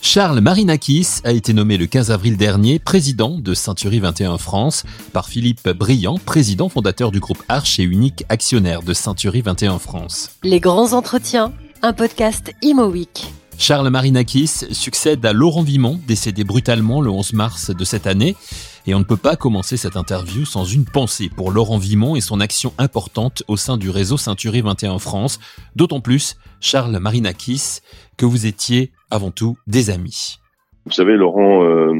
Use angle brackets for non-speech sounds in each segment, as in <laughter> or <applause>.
Charles Marinakis a été nommé le 15 avril dernier président de Century 21 France par Philippe Briand, président fondateur du groupe Arch et unique actionnaire de Century 21 France. Les grands entretiens, un podcast Imo Week. Charles Marinakis succède à Laurent Vimon, décédé brutalement le 11 mars de cette année. Et on ne peut pas commencer cette interview sans une pensée pour Laurent Vimon et son action importante au sein du réseau Ceinturie 21 France. D'autant plus, Charles Marinakis, que vous étiez avant tout des amis. Vous savez, Laurent euh,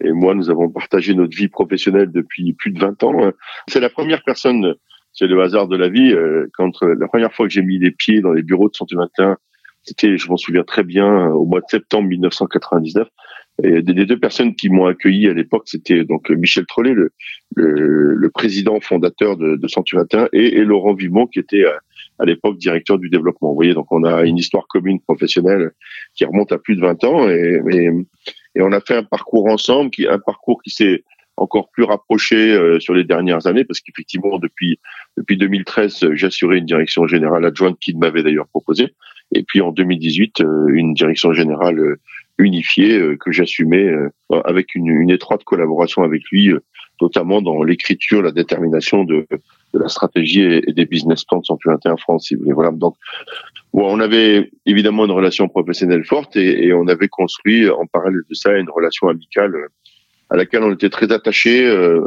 et moi, nous avons partagé notre vie professionnelle depuis plus de 20 ans. C'est la première personne, c'est le hasard de la vie, euh, quand euh, la première fois que j'ai mis les pieds dans les bureaux de Santé 21, c'était, je m'en souviens très bien, au mois de septembre 1999. Et des deux personnes qui m'ont accueilli à l'époque, c'était donc Michel Trollet, le, le, président fondateur de, de Santé 21, et, et, Laurent Vimont, qui était à l'époque directeur du développement. Vous voyez, donc on a une histoire commune professionnelle qui remonte à plus de 20 ans et, et, et on a fait un parcours ensemble, qui un parcours qui s'est encore plus rapproché euh, sur les dernières années parce qu'effectivement depuis depuis 2013 j'ai assuré une direction générale adjointe qu'il m'avait d'ailleurs proposé et puis en 2018 euh, une direction générale euh, unifiée que j'assumais avec une, une, étroite collaboration avec lui notamment dans l'écriture, la détermination de, de la stratégie et, des business plans de Century 21 France, si vous voulez. Voilà. Donc, bon, on avait évidemment une relation professionnelle forte et, et, on avait construit en parallèle de ça une relation amicale à laquelle on était très attachés, euh,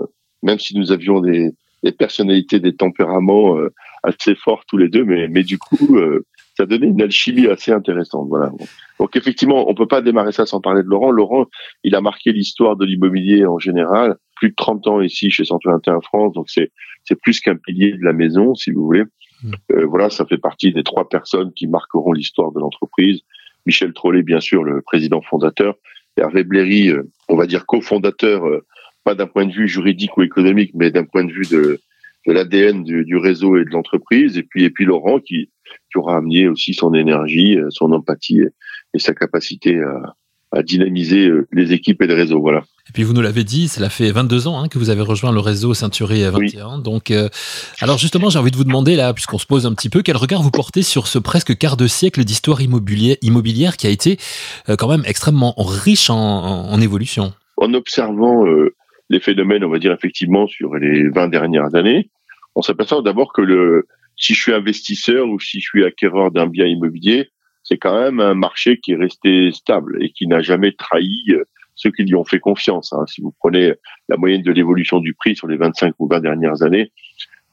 même si nous avions des, des, personnalités, des tempéraments euh, assez forts tous les deux, mais, mais du coup, euh, ça donnait une alchimie assez intéressante. Voilà. Donc effectivement, on peut pas démarrer ça sans parler de Laurent. Laurent, il a marqué l'histoire de l'immobilier en général. Plus de 30 ans ici chez Centre 21 France, donc c'est c'est plus qu'un pilier de la maison, si vous voulez. Mm. Euh, voilà, ça fait partie des trois personnes qui marqueront l'histoire de l'entreprise. Michel Trollet, bien sûr, le président fondateur. Hervé Bléry, euh, on va dire cofondateur, euh, pas d'un point de vue juridique ou économique, mais d'un point de vue de, de l'ADN du, du, réseau et de l'entreprise. Et puis, et puis Laurent, qui, qui aura amené aussi son énergie, euh, son empathie et sa capacité à, à dynamiser euh, les équipes et les réseaux. Voilà. Et puis vous nous l'avez dit, cela fait 22 ans hein, que vous avez rejoint le réseau Ceinturé 21. Donc, euh, alors justement, j'ai envie de vous demander là, puisqu'on se pose un petit peu, quel regard vous portez sur ce presque quart de siècle d'histoire immobilière qui a été quand même extrêmement riche en, en, évolution? En observant les phénomènes, on va dire effectivement sur les 20 dernières années, on s'aperçoit d'abord que le si je suis investisseur ou si je suis acquéreur d'un bien immobilier, c'est quand même un marché qui est resté stable et qui n'a jamais trahi euh, ceux qui lui ont fait confiance. Hein. Si vous prenez la moyenne de l'évolution du prix sur les 25 ou 20 dernières années,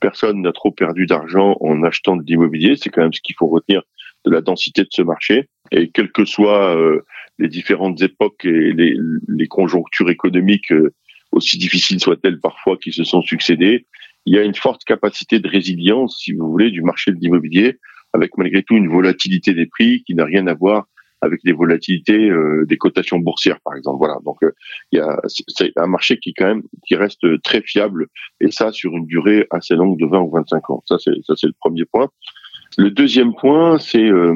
personne n'a trop perdu d'argent en achetant de l'immobilier. C'est quand même ce qu'il faut retenir de la densité de ce marché. Et quelles que soient euh, les différentes époques et les, conjonctures économiques, euh, aussi difficiles soient-elles parfois, qui se sont succédées, il y a une forte capacité de résilience, si vous voulez, du marché de l'immobilier, avec malgré tout une volatilité des prix qui n'a rien à voir avec les volatilités euh, des cotations boursières, par exemple. Voilà. Donc, euh, il y a c'est un marché qui quand même qui reste très fiable et ça sur une durée assez longue de 20 ou 25 ans. Ça, c'est ça, c'est le premier point. Le deuxième point, c'est euh,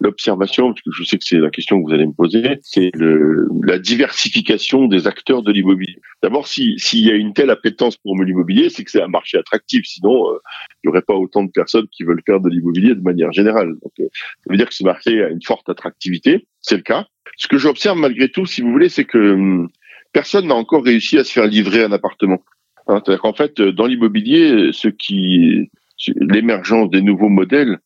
l'observation, parce que je sais que c'est la question que vous allez me poser, c'est la diversification des acteurs de l'immobilier. D'abord, s'il y a une telle appétence pour l'immobilier, c'est que c'est un marché attractif. Sinon, euh, il n'y aurait pas autant de personnes qui veulent faire de l'immobilier de manière générale. Donc, euh, ça veut dire que ce marché a une forte attractivité. C'est le cas. Ce que j'observe malgré tout, si vous voulez, c'est que hum, personne n'a encore réussi à se faire livrer un appartement. Hein, C'est-à-dire qu'en fait, dans l'immobilier, ce qui l'émergence des nouveaux modèles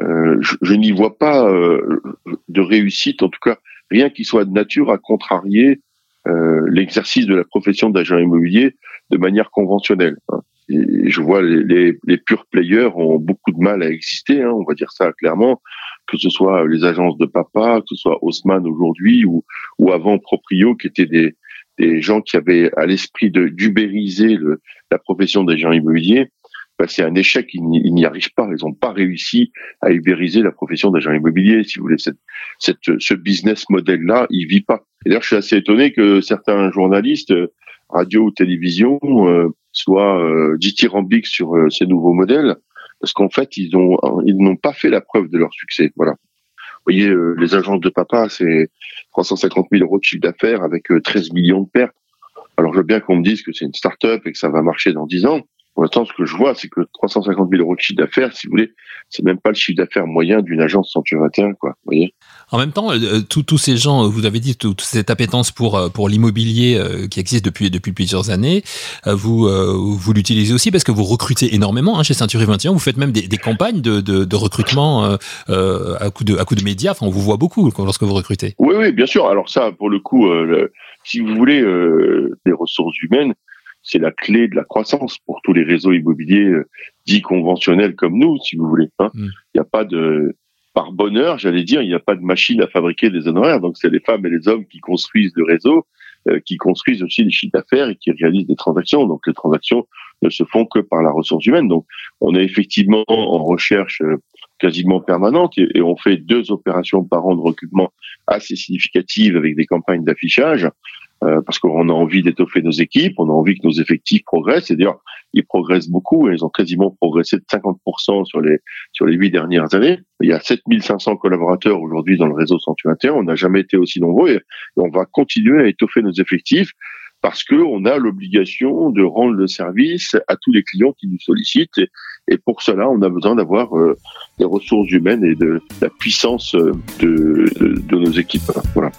euh, je, n'y vois pas euh, de réussite, en tout cas rien qui soit de nature à contrarier euh, l'exercice de la profession d'agent immobilier de manière conventionnelle. Hein. Je vois les, les, les players ont beaucoup de mal à exister, hein, on va dire ça clairement, que ce soit les agences de papa, que ce soit Haussmann aujourd'hui ou, ou avant Proprio, qui étaient des, des gens qui avaient à l'esprit de d'ubériser la profession d'agent immobilier bah, c'est un échec. Ils n'y arrivent pas. Ils n'ont pas réussi à ubériser la profession d'agent immobilier. Si vous voulez, cette, cette, ce business model-là, il vit pas. Et d'ailleurs, je suis assez étonné que certains journalistes, radio ou télévision, euh, soient euh, dithyrambiques sur euh, ces nouveaux modèles, parce qu'en fait, ils ils n'ont pas fait la preuve de leur succès. Voilà. Vous voyez, euh, les agences de papa, c'est 350 000 euros de chiffre d'affaires avec 13 millions de pertes. Alors, je veux bien qu'on me dise que c'est une start-up et que ça va marcher dans 10 ans. Pour l'instant, ce que je vois, c'est que 350 000 euros de chiffre d'affaires, si vous voulez, c'est même pas le chiffre d'affaires moyen d'une agence Century 21, quoi. Vous voyez en même temps, euh, tous ces gens, vous avez dit toute cette appétence pour euh, pour l'immobilier euh, qui existe depuis depuis plusieurs années, vous vous l'utilisez aussi parce que vous recrutez énormément hein, chez Century 21. Vous faites même des, des campagnes de, de, de recrutement à coup de à coup de médias. Enfin, on vous voit beaucoup lorsque vous recrutez. Oui, oui, bien sûr. Alors ça, pour le coup, si vous voulez, des ressources humaines, c'est la clé de la croissance pour tous les réseaux immobiliers dits conventionnels comme nous, si vous voulez. Hein. Mm. Il n'y a pas de par bonheur, j'allais dire, il n'y a pas de machine à fabriquer des honoraires. Donc, c'est les femmes et les hommes qui construisent le réseau, euh, qui construisent aussi les chiffres d'affaires et qui réalisent des transactions. Donc, les transactions ne se font que par la ressource humaine. Donc, on est effectivement en recherche euh, quasiment permanente et, et, on fait deux opérations par an de recrutement assez significatives avec des campagnes d'affichage. Euh, parce qu'on a envie d'étoffer nos équipes, on a envie que nos effectifs progressent. Et d'ailleurs, ils progressent beaucoup. Et ils ont quasiment progressé de 50% sur les sur les huit dernières années. Il y a 7500 collaborateurs aujourd'hui dans le réseau 121. On n'a jamais été aussi nombreux et, on va continuer à étoffer nos effectifs parce que on a l'obligation de rendre le service à tous les clients qui nous sollicitent. Et, pour cela, on a besoin d'avoir euh, des ressources humaines et de, la puissance de, de, de nos équipes. Voilà.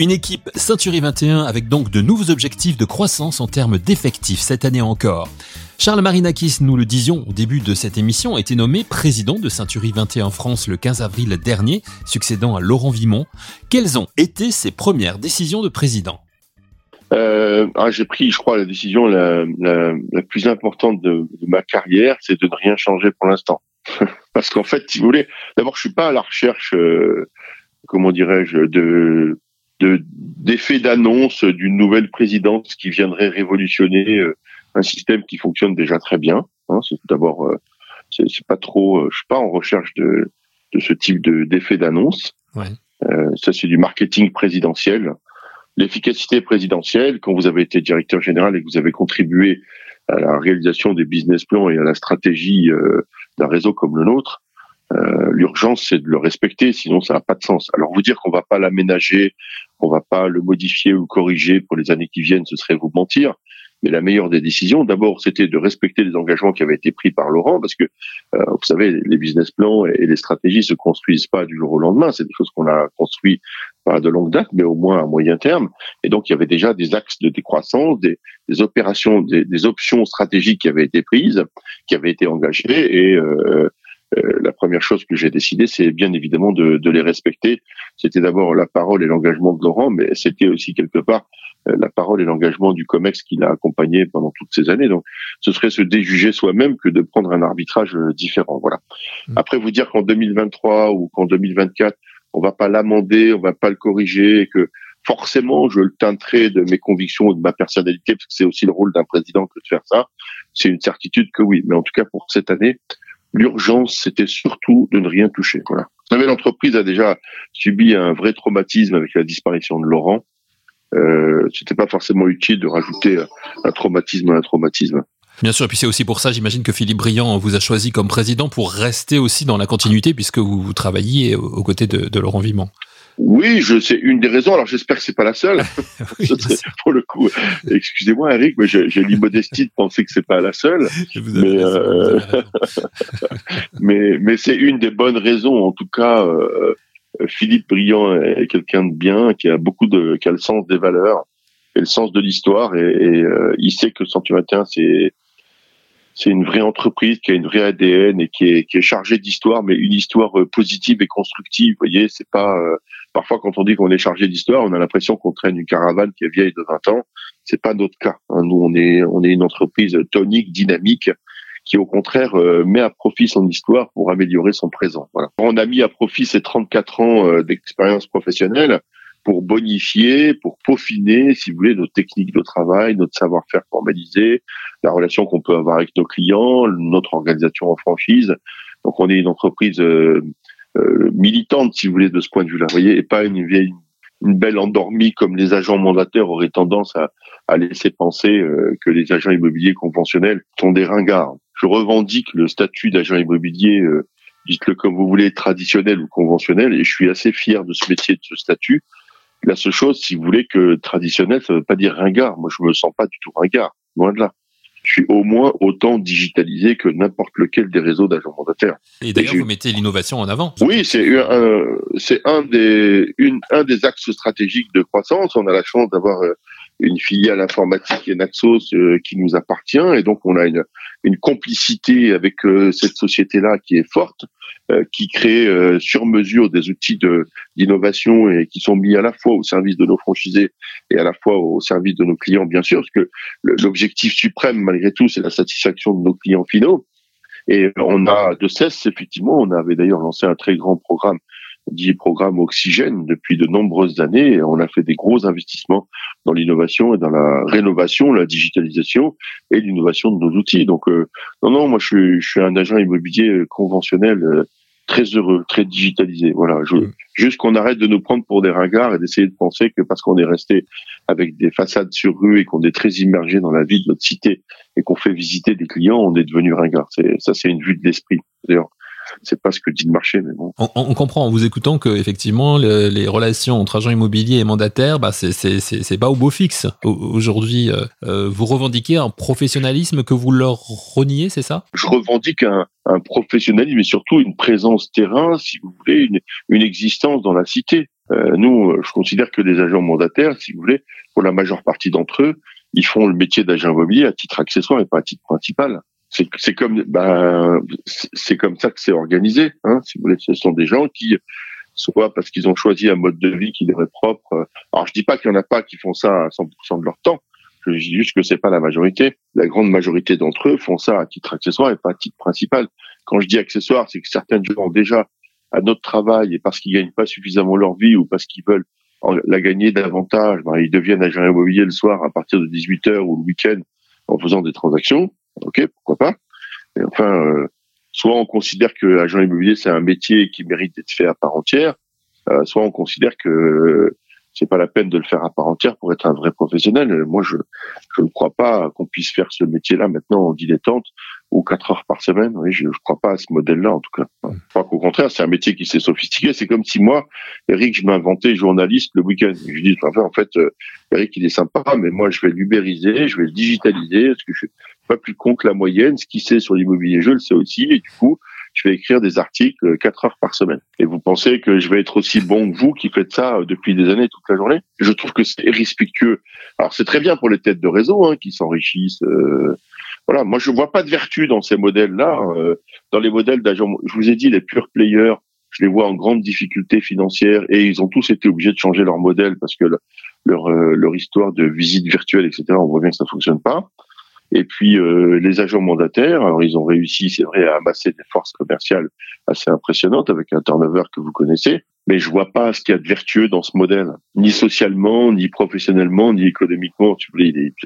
Une équipe Century 21 avec donc de nouveaux objectifs de croissance en termes d'effectifs cette année encore. Charles Marinakis, nous le disions au début de cette émission, a été nommé président de Century 21 France le 15 avril dernier, succédant à Laurent Vimon. Quelles ont été ses premières décisions de président? Euh, ah, J'ai pris, je crois, la décision la, plus importante de, ma carrière, c'est de ne rien changer pour l'instant. <laughs> Parce qu'en fait, si vous voulez, d'abord, je suis pas à la recherche, euh, comment dirais-je, de de d'effet d'annonce d'une nouvelle présidente qui viendrait révolutionner euh, un système qui fonctionne déjà très bien. Hein, c'est d'abord, euh, c'est pas trop, euh, je suis pas en recherche de de ce type de d'effet d'annonce. Ouais. Euh, ça c'est du marketing présidentiel. L'efficacité présidentielle, quand vous avez été directeur général et que vous avez contribué à la réalisation des business plans et à la stratégie d'un réseau comme le nôtre, euh, l'urgence, c'est de le respecter, sinon ça n'a pas de sens. Alors vous dire qu'on va pas l'aménager, qu'on va pas le modifier ou corriger pour les années qui viennent, ce serait vous mentir. Mais la meilleure des décisions, d'abord, c'était de respecter les engagements qui avaient été pris par Laurent, parce que euh, vous savez, les business plans et les stratégies se construisent pas du jour au lendemain. C'est des choses qu'on a construit pas de longue date, mais au moins à moyen terme. Et donc, il y avait déjà des axes de décroissance, des, des opérations, des, des, options stratégiques qui avaient été prises, qui avaient été engagées, et euh, euh, la première chose que j'ai décidé, c'est bien évidemment de, de les respecter. C'était d'abord la parole et l'engagement de Laurent, mais c'était aussi quelque part euh, la parole et l'engagement du COMEX qui l'a accompagné pendant toutes ces années. Donc, ce serait se déjuger soi-même que de prendre un arbitrage euh, différent. Voilà. Mmh. Après, vous dire qu'en 2023 ou qu'en 2024, on va pas l'amender, on va pas le corriger, et que forcément je le teinterai de mes convictions ou de ma personnalité, parce que c'est aussi le rôle d'un président que de faire ça. C'est une certitude que oui. Mais en tout cas, pour cette année, L'urgence, c'était surtout de ne rien toucher. Voilà. Vous savez, l'entreprise a déjà subi un vrai traumatisme avec la disparition de Laurent. Euh, c'était pas forcément utile de rajouter un traumatisme à un traumatisme. Bien sûr, et puis c'est aussi pour ça, j'imagine que Philippe Briand vous a choisi comme président pour rester aussi dans la continuité, puisque vous, travailliez aux côtés de, Laurent Vimont. Oui, je c'est une des raisons. Alors j'espère que c'est pas la seule. <laughs> <laughs> pour le coup, excusez-moi Eric, mais j'ai l'immodestie de penser que c'est pas la seule. <laughs> Mais, euh, mais, mais c'est une des bonnes raisons. En tout cas, euh, Philippe Briand est quelqu'un de bien, qui a beaucoup de, qui a le sens des valeurs et le sens de l'histoire, et, et euh, il sait que 121 c'est c'est une vraie entreprise qui a une vraie ADN et qui est, qui est chargée d'histoire, mais une histoire euh, positive et constructive. Vous voyez, c'est pas euh, parfois quand on dit qu'on est chargé d'histoire, on a l'impression qu'on traîne une caravane qui est vieille de 20 ans. C'est pas notre cas. Hein. Nous, on est on est une entreprise tonique, dynamique, qui au contraire euh, met à profit son histoire pour améliorer son présent. Voilà. On a mis à profit ces 34 ans d'expérience professionnelle pour bonifier, pour peaufiner, si vous voulez, nos techniques de travail, notre savoir-faire formalisé, la relation qu'on peut avoir avec nos clients, notre organisation en franchise. Donc on est une entreprise euh, euh, militante, si vous voulez, de ce point de vue-là, vous voyez, et pas une vieille, une belle endormie comme les agents mandataires auraient tendance à, à laisser penser euh, que les agents immobiliers conventionnels sont des ringards. Je revendique le statut d'agent immobilier, dites-le comme vous voulez, traditionnel ou conventionnel, et je suis assez fier de ce métier, de ce statut, La seule chose, si vous voulez, que traditionnel, ça veut pas dire ringard. Moi, je me sens pas du tout ringard, loin de là je suis au moins autant digitalisé que n'importe lequel des réseaux d'agents mandataires. Et d'ailleurs, vous mettez l'innovation en avant. Oui, c'est un, c'est un des, une, un des axes stratégiques de croissance. On a la chance d'avoir euh, une filiale informatique Naxos euh, qui nous appartient et donc on a une, une complicité avec euh, cette société-là qui est forte, euh, qui crée sur mesure des outils d'innovation et qui sont mis à la fois au service de nos franchisés et à la fois au service de nos clients bien sûr, parce que l'objectif suprême malgré tout c'est la satisfaction de nos clients finaux. Et on a de cesse effectivement, on avait d'ailleurs lancé un très grand programme dit programme Oxygène depuis de nombreuses années. On a fait des gros investissements dans l'innovation et dans la rénovation, la digitalisation et l'innovation de nos outils. Donc, euh, non, non, moi, je suis, je suis un agent immobilier conventionnel euh, très heureux, très digitalisé. Voilà, je, juste qu'on arrête de nous prendre pour des ringards et d'essayer de penser que parce qu'on est resté avec des façades sur rue et qu'on est très immergé dans la vie de notre cité et qu'on fait visiter des clients, on est devenu ringard. C'est ça, c'est une vue de l'esprit. D'ailleurs, c'est pas ce que dit le marché, mais bon. On, comprend en vous écoutant que effectivement les relations entre agents immobiliers et mandataires, bah c'est c'est c'est pas au beau fixe. Aujourd'hui, euh, euh, vous revendiquez un professionnalisme que vous leur reniez, c'est ça? Je revendique un, un professionnalisme et surtout une présence terrain, si vous voulez, une, une existence dans la cité. Euh, nous, je considère que les agents mandataires, si vous voulez, pour la majeure partie d'entre eux, ils font le métier d'agent immobilier à titre accessoire et pas à titre principal c'est comme ben c'est comme ça que c'est organisé. Hein, si vous voulez, ce sont des gens qui soit parce qu'ils ont choisi un mode de vie qui leur est propre. Alors je dis pas qu'il y en a pas qui font ça à 100% de leur temps. Je dis juste que c'est pas la majorité. La grande majorité d'entre eux font ça à titre accessoire et pas à titre principal. Quand je dis accessoire, c'est que certains gens déjà à notre travail et parce qu'ils gagnent pas suffisamment leur vie ou parce qu'ils veulent la gagner davantage, ben, ils deviennent agents immobiliers le soir à partir de 18 h ou le week-end en faisant des transactions. Ok, pourquoi pas. Et enfin, euh, soit on considère que agent immobilier c'est un métier qui mérite d'être fait à part entière, euh, soit on considère que c'est pas la peine de le faire à part entière pour être un vrai professionnel. Moi, je je ne crois pas qu'on puisse faire ce métier-là maintenant en dilettante ou quatre heures par semaine. Oui, je ne crois pas à ce modèle-là en tout cas. Je crois qu'au contraire, c'est un métier qui s'est sophistiqué. C'est comme si moi, Eric, je m'inventais journaliste le week-end. Je dis, enfin, en fait, euh, Eric, il est sympa, mais moi, je vais l'ubériser, je vais le digitaliser, parce que je pas plus con que la moyenne. Ce qu'il sait sur l'immobilier, je le sais aussi, et du coup, je vais écrire des articles euh, quatre heures par semaine. Et vous pensez que je vais être aussi bon que vous qui faites ça euh, depuis des années toute la journée? Je trouve que c'est irrespectueux. Alors c'est très bien pour les têtes de réseau hein, qui s'enrichissent. Euh, voilà, moi je vois pas de vertu dans ces modèles-là. dans les modèles d'agents, je vous ai dit les pure players, je les vois en grande difficulté financière et ils ont tous été obligés de changer leur modèle parce que leur leur histoire de visite virtuelle, etc. On voit bien que ça fonctionne pas. Et puis euh, les agents mandataires, alors ils ont réussi, c'est vrai, à amasser des forces commerciales assez impressionnantes avec un turnover que vous connaissez, mais je vois pas ce qu'il y a de vertueux dans ce modèle, ni socialement, ni professionnellement, ni économiquement. Tu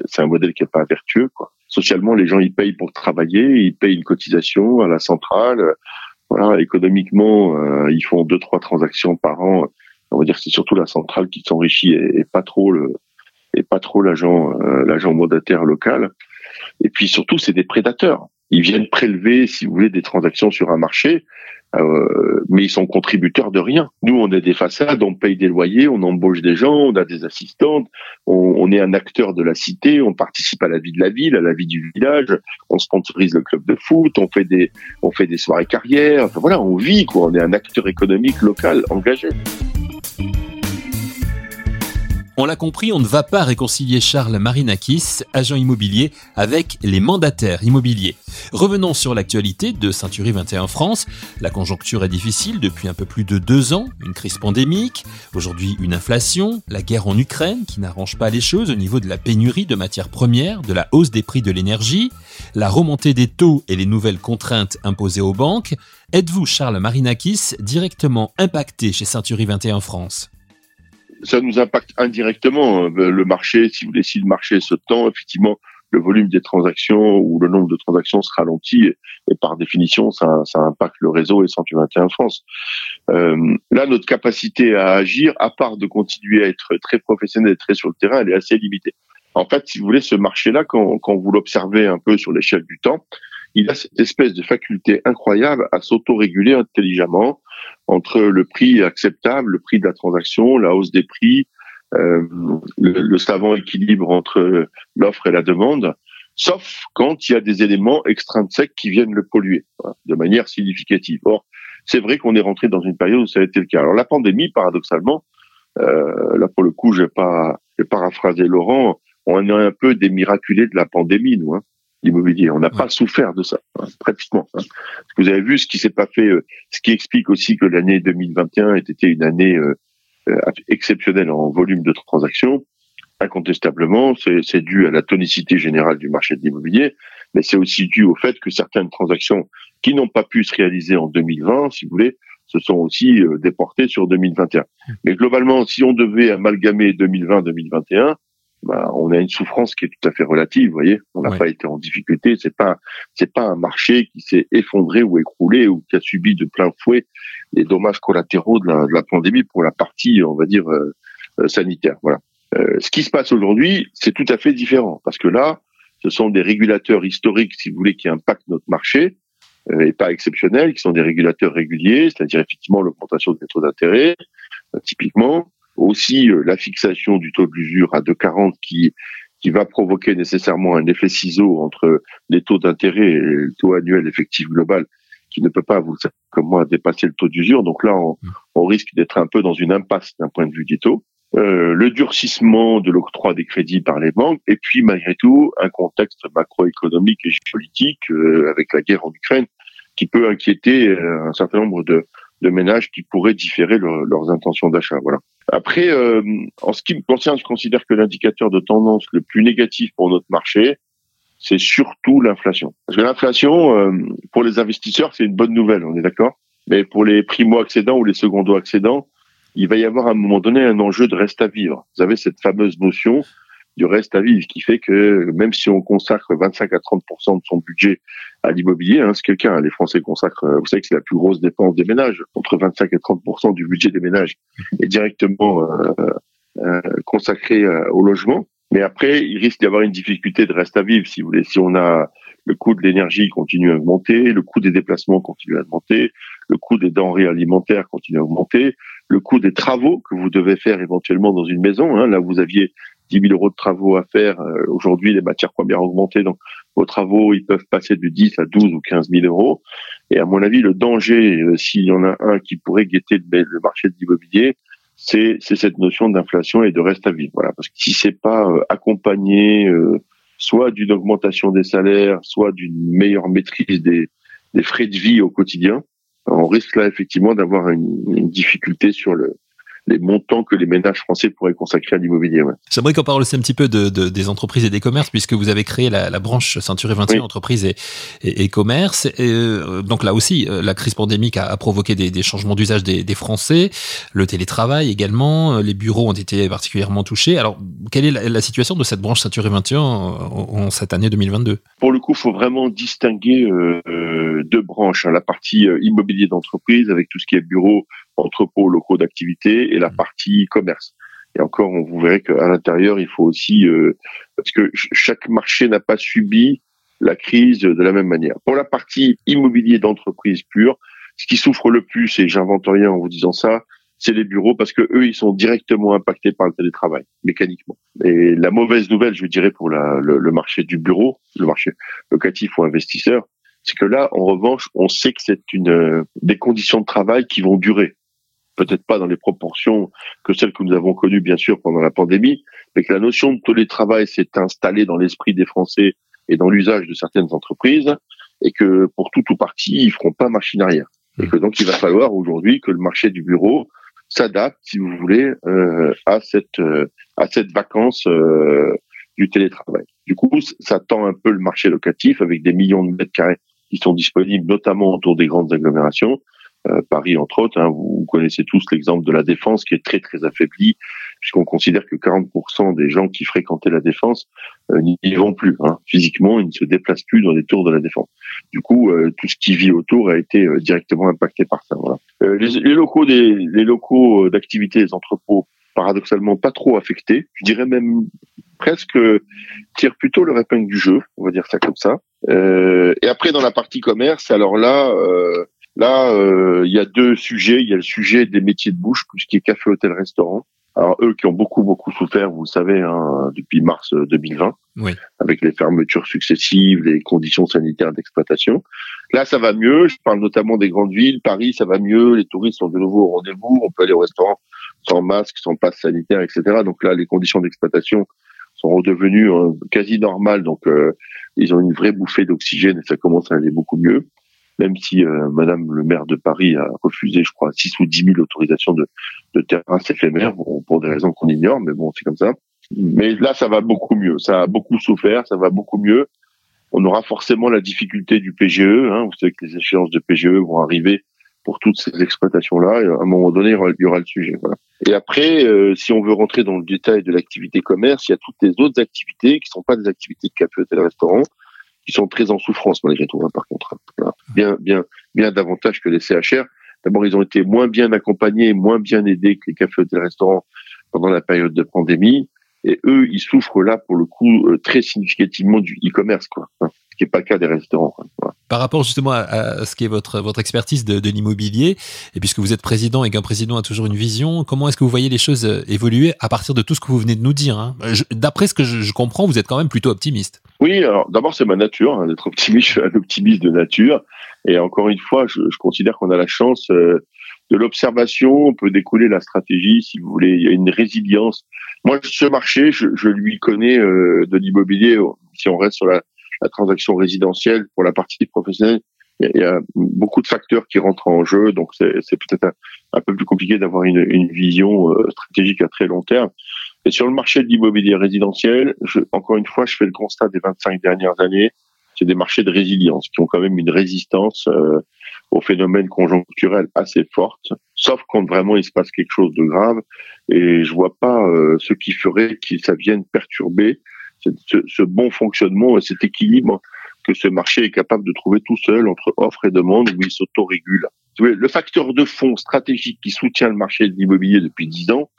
c'est un modèle qui est pas vertueux. Quoi. Socialement, les gens ils payent pour travailler, ils payent une cotisation à la centrale. Voilà, économiquement, euh, ils font deux trois transactions par an. On va dire c'est surtout la centrale qui s'enrichit et, et, pas trop le et pas trop l'agent euh, l'agent mandataire local. Et puis surtout, c'est des prédateurs. Ils viennent prélever, si vous voulez, des transactions sur un marché, euh, mais ils sont contributeurs de rien. Nous, on a des façades, on paye des loyers, on embauche des gens, on a des assistantes, on, on, est un acteur de la cité, on participe à la vie de la ville, à la vie du village, on sponsorise le club de foot, on fait des, on fait des soirées carrières. Enfin, voilà, on vit quoi. On est un acteur économique local engagé. On l'a compris, on ne va pas réconcilier Charles Marinakis, agent immobilier, avec les mandataires immobiliers. Revenons sur l'actualité de Century 21 France. La conjoncture est difficile depuis un peu plus de deux ans, une crise pandémique, aujourd'hui une inflation, la guerre en Ukraine qui n'arrange pas les choses au niveau de la pénurie de matières premières, de la hausse des prix de l'énergie, la remontée des taux et les nouvelles contraintes imposées aux banques. Êtes-vous, Charles Marinakis, directement impacté chez Century 21 France? Ça nous impacte indirectement. Euh, le marché, si vous voulez, si le marché se tend, effectivement, le volume des transactions ou le nombre de transactions se ralentit et, par définition, ça, ça, impacte le réseau et 121 France. Euh, là, notre capacité à agir, à part de continuer à être très professionnel et très sur le terrain, elle est assez limitée. En fait, si vous voulez, ce marché-là, quand, quand vous l'observez un peu sur l'échelle du temps, il a cette espèce de faculté incroyable à s'autoréguler intelligemment entre le prix acceptable, le prix de la transaction, la hausse des prix, le, le, savant équilibre entre l'offre et la demande, sauf quand il y a des éléments extrinsèques qui viennent le polluer de manière significative. Or, c'est vrai qu'on est rentré dans une période où ça a été le cas. Alors la pandémie, paradoxalement, euh, là pour le coup, je vais pas, paraphraser Laurent, on est un peu des miraculés de la pandémie, nous, hein, l'immobilier. On n'a pas souffert de ça, hein, pratiquement. Hein. Vous avez vu ce qui s'est pas fait, euh, ce qui explique aussi que l'année 2021 était une année euh, euh, exceptionnelle en volume de transactions. Incontestablement, c'est dû à la tonicité générale du marché de l'immobilier, mais c'est aussi dû au fait que certaines transactions qui n'ont pas pu se réaliser en 2020, si vous voulez, se sont aussi euh, déportées sur 2021. Mais globalement, si on devait amalgamer 2020-2021, bah, on a une souffrance qui est tout à fait relative. Vous voyez, on n'a pas été en difficulté. C'est pas, c'est pas un marché qui s'est effondré ou écroulé ou qui a subi de plein fouet les dommages collatéraux de la, de la pandémie pour la partie, on va dire, euh, euh, sanitaire. Voilà. Euh, ce qui se passe aujourd'hui, c'est tout à fait différent parce que là, ce sont des régulateurs historiques, si vous voulez, qui impactent notre marché euh, et pas exceptionnels, qui sont des régulateurs réguliers, c'est-à-dire effectivement l'augmentation des taux d'intérêt, euh, typiquement, aussi la fixation du taux de l'usure à 2,40 qui qui va provoquer nécessairement un effet ciseau entre les taux d'intérêt et le taux annuel effectif global qui ne peut pas, vous comme moi, dépasser le taux d'usure. Donc là, on, on risque d'être un peu dans une impasse d'un point de vue des taux. Euh, le durcissement de l'octroi des crédits par les banques, et puis malgré tout un contexte macroéconomique et géopolitique euh, avec la guerre en Ukraine qui peut inquiéter euh, un certain nombre de, de ménages qui pourraient différer leurs intentions d'achat. Voilà. Après, en ce qui me concerne, je considère que l'indicateur de tendance le plus négatif pour notre marché, c'est surtout l'inflation. Parce que l'inflation, pour les investisseurs, c'est une bonne nouvelle, on est d'accord Mais pour les primo-accédants ou les secondo-accédants, il va y avoir à un moment donné un enjeu de reste à vivre. Vous avez cette fameuse notion du reste à vivre qui fait que même si on consacre 25 à 30% de son budget à l'immobilier, hein, c'est quelqu'un, les Français consacrent, vous savez que c'est la plus grosse dépense des ménages, entre 25 et 30% du budget des ménages est directement euh, euh, consacré euh, au logement. Mais après, il risque d'y avoir une difficulté de reste à vivre, si vous voulez. Si on a le coût de l'énergie continue à augmenter, le coût des déplacements continue à augmenter, le coût des denrées alimentaires continue à augmenter, le coût des travaux que vous devez faire éventuellement dans une maison. Hein. Là, vous aviez 10 000 euros de travaux à faire. Euh, aujourd'hui, les matières premières ont augmenté, donc vos travaux, ils peuvent passer de 10 à 12 ou 15 000 euros. Et à mon avis, le danger, euh, s'il y en a un qui pourrait guetter le, marché de l'immobilier, c'est cette notion d'inflation et de reste à vivre. Voilà, parce que si c'est pas euh, accompagné soit d'une augmentation des salaires, soit d'une meilleure maîtrise des, des frais de vie au quotidien, on risque là effectivement d'avoir une, une, difficulté sur le, les montants que les ménages français pourraient consacrer à l'immobilier. Ouais. J'aimerais qu'on parle aussi un petit peu de, de, des entreprises et des commerces, puisque vous avez créé la, la branche Ceinture 21 entreprises et, et, et commerce. Et, euh, donc là aussi, euh, la crise pandémique a, a provoqué des, des changements d'usage des, des, Français, le télétravail également, euh, les bureaux ont été particulièrement touchés. Alors, quelle est la, la situation de cette branche Ceinture 21 en, en, cette année 2022 Pour le coup, il faut vraiment distinguer euh, deux branches. Hein, la partie immobilier d'entreprise avec tout ce qui est bureau, entrepôts locaux d'activité et la mmh. partie commerce. Et encore, on vous verrez qu'à l'intérieur, il faut aussi euh, parce que chaque marché n'a pas subi la crise de la même manière. Pour la partie immobilier d'entreprise pure, ce qui souffre le plus, et j'invente rien en vous disant ça, c'est les bureaux parce que eux, ils sont directement impactés par le télétravail mécaniquement. Et la mauvaise nouvelle, je dirais, pour la, le, le, marché du bureau, le marché locatif ou investisseur, c'est que là, en revanche, on sait que c'est une euh, des conditions de travail qui vont durer peut-être pas dans les proportions que celles que nous avons connues, bien sûr, pendant la pandémie, mais que la notion de télétravail s'est installée dans l'esprit des Français et dans l'usage de certaines entreprises, et que pour tout ou partie, ils feront pas machine arrière. Et que donc, il va falloir aujourd'hui que le marché du bureau s'adapte, si vous voulez, euh, à cette euh, à cette vacance euh, du télétravail. Du coup, ça tend un peu le marché locatif avec des millions de mètres carrés qui sont disponibles, notamment autour des grandes agglomérations, Paris entre autres. Hein, vous connaissez tous l'exemple de la défense qui est très très affaiblie, puisqu'on considère que 40% des gens qui fréquentaient la défense euh, n'y vont plus. Hein. Physiquement, ils ne se déplacent plus dans les tours de la défense. Du coup, euh, tout ce qui vit autour a été directement impacté par ça. Voilà. Les, les, locaux des les locaux d'activité, les entrepôts, paradoxalement pas trop affectés. Je dirais même presque tirent plutôt le épingle du jeu, on va dire ça comme ça. Euh, et après dans la partie commerce, alors là, euh, Là, euh, il y a deux sujets. Il y a le sujet des métiers de bouche, tout ce qui est café, hôtel, restaurant. Alors eux qui ont beaucoup beaucoup souffert, vous le savez, hein, depuis mars 2020, oui. avec les fermetures successives, les conditions sanitaires d'exploitation. Là, ça va mieux. Je parle notamment des grandes villes. Paris, ça va mieux. Les touristes sont de nouveau au rendez-vous. On peut aller au restaurant sans masque, sans passe sanitaire, etc. Donc là, les conditions d'exploitation sont redevenues euh, quasi normales. Donc euh, ils ont une vraie bouffée d'oxygène et ça commence à aller beaucoup mieux même si euh, Madame le maire de Paris a refusé, je crois, 6 ou 10 000 autorisations de, de terrasses éphémères, pour des raisons qu'on ignore, mais bon, c'est comme ça. Mais là, ça va beaucoup mieux. Ça a beaucoup souffert, ça va beaucoup mieux. On aura forcément la difficulté du PGE. Hein. Vous savez que les échéances de PGE vont arriver pour toutes ces exploitations-là. À un moment donné, il y aura, le sujet. Voilà. Et après, euh, si on veut rentrer dans le détail de l'activité commerce, il y a toutes les autres activités qui sont pas des activités de café, hôtel, restaurant, qui sont très en souffrance malgré tout, hein, par contre. Bien, bien, bien davantage que les CHR. D'abord, ils ont été moins bien accompagnés, moins bien aidés que les cafés, hôtels, restaurants pendant la période de pandémie. Et eux, ils souffrent là, pour le coup, euh, très significativement du e-commerce, quoi. Hein, ce qui n'est pas le cas des restaurants. Par rapport justement à, ce qui est votre, votre expertise de, de l'immobilier, et puisque vous êtes président et qu'un président a toujours une vision, comment est-ce que vous voyez les choses euh, évoluer à partir de tout ce que vous venez de nous dire hein? D'après ce que je, je comprends, vous êtes quand même plutôt optimiste. Oui, alors d'abord c'est ma nature hein, d'être optimiste. Je suis un optimiste de nature, et encore une fois, je, je considère qu'on a la chance euh, de l'observation. On peut découler la stratégie, si vous voulez. Il y a une résilience. Moi, ce marché, je, je lui connais euh, de l'immobilier. Si on reste sur la, la, transaction résidentielle pour la partie professionnelle, il y, a, beaucoup de facteurs qui rentrent en jeu. Donc c'est peut-être un, un, peu plus compliqué d'avoir une, une, vision euh, stratégique à très long terme. Et sur le marché de l'immobilier résidentiel, je, encore une fois, je fais le constat des 25 dernières années. Des marchés de résilience qui ont quand même une résistance euh, aux phénomènes conjoncturels assez forte, sauf quand vraiment il se passe quelque chose de grave. Et je vois pas euh, ce qui ferait que ça vienne perturber ce, ce, bon fonctionnement et cet équilibre que ce marché est capable de trouver tout seul entre offre et demande où il s'autorégule. Le facteur de fond stratégique qui soutient le marché de l'immobilier depuis dix ans,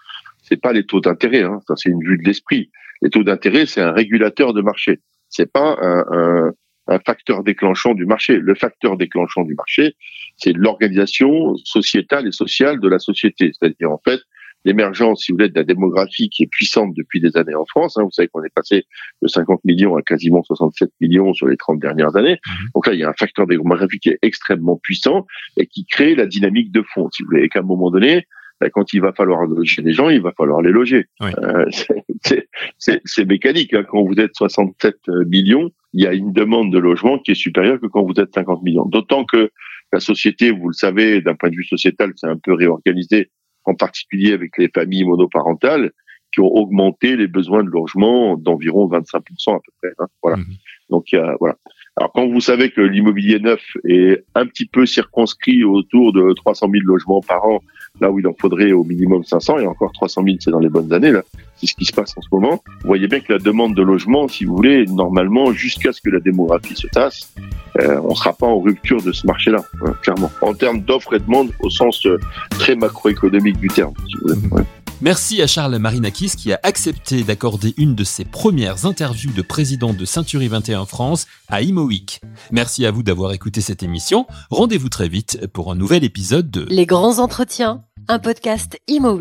c'est pas les taux d'intérêt, hein. ça c'est une vue de l'esprit. Les taux d'intérêt, c'est un régulateur de marché. C'est pas un, un, un, facteur déclenchant du marché. Le facteur déclenchant du marché, c'est l'organisation sociétale et sociale de la société. C'est-à-dire en fait l'émergence, si vous voulez, de la démographie qui est puissante depuis des années en France. Hein. Vous savez qu'on est passé de 50 millions à quasiment 67 millions sur les 30 dernières années. Mmh. Donc là, il y a un facteur démographique qui est extrêmement puissant et qui crée la dynamique de fond, si vous voulez. Et qu'à un moment donné, ben, quand il va falloir loger les gens, il va falloir les loger. Euh, <laughs> c'est mécanique. Hein. Quand vous êtes 67 euh, millions, il y a une demande de logement qui est supérieure que quand vous êtes 50 millions. D'autant que la société, vous le savez, d'un point de vue sociétal, c'est un peu réorganisé, en particulier avec les familles monoparentales qui ont augmenté les besoins de logement d'environ 25% à peu près. Hein. Voilà. Mmh. Donc il y a, voilà. Alors quand vous savez que l'immobilier neuf est un petit peu circonscrit autour de 300 000 logements par an, là où il en faudrait au minimum 500, et encore 300 000 c'est dans les bonnes années, là, c'est ce qui se passe en ce moment, vous voyez bien que la demande de logement, si vous voulez, normalement, jusqu'à ce que la démographie se tasse, euh, on ne sera pas en rupture de ce marché-là, hein, clairement. En termes d'offres et de demande, au sens euh, très macroéconomique du terme, si vous voulez. Ouais. Merci à Charles Marinakis qui a accepté d'accorder une de ses premières interviews de président de Century 21 France à Imo Merci à vous d'avoir écouté cette émission. Rendez-vous très vite pour un nouvel épisode de Les grands entretiens, un podcast Imo